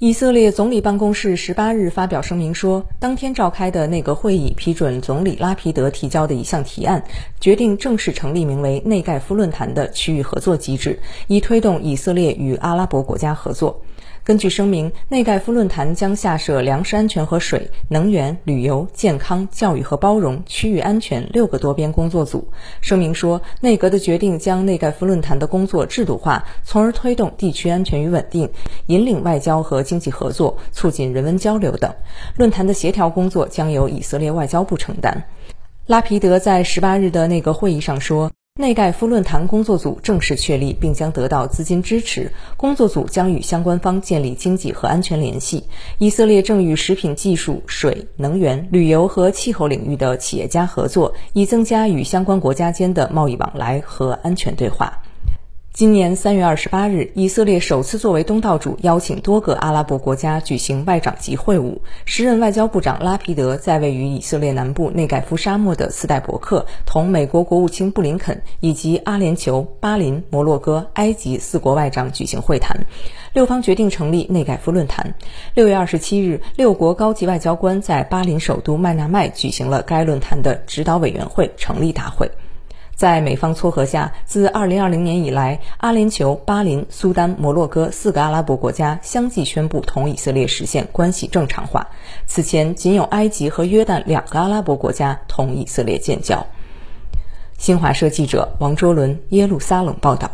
以色列总理办公室十八日发表声明说，当天召开的内阁会议批准总理拉皮德提交的一项提案，决定正式成立名为内盖夫论坛的区域合作机制，以推动以色列与阿拉伯国家合作。根据声明，内盖夫论坛将下设粮食安全和水、能源、旅游、健康、教育和包容、区域安全六个多边工作组。声明说，内阁的决定将内盖夫论坛的工作制度化，从而推动地区安全与稳定，引领外交和经济合作，促进人文交流等。论坛的协调工作将由以色列外交部承担。拉皮德在十八日的内阁会议上说。内盖夫论坛工作组正式确立，并将得到资金支持。工作组将与相关方建立经济和安全联系。以色列正与食品技术、水、能源、旅游和气候领域的企业家合作，以增加与相关国家间的贸易往来和安全对话。今年三月二十八日，以色列首次作为东道主邀请多个阿拉伯国家举行外长级会晤。时任外交部长拉皮德在位于以色列南部内盖夫沙漠的斯代伯克，同美国国务卿布林肯以及阿联酋、巴林、摩洛哥、埃及四国外长举行会谈。六方决定成立内盖夫论坛。六月二十七日，六国高级外交官在巴林首都麦纳麦举行了该论坛的指导委员会成立大会。在美方撮合下，自2020年以来，阿联酋、巴林、苏丹、摩洛哥四个阿拉伯国家相继宣布同以色列实现关系正常化。此前，仅有埃及和约旦两个阿拉伯国家同以色列建交。新华社记者王卓伦耶路撒冷报道。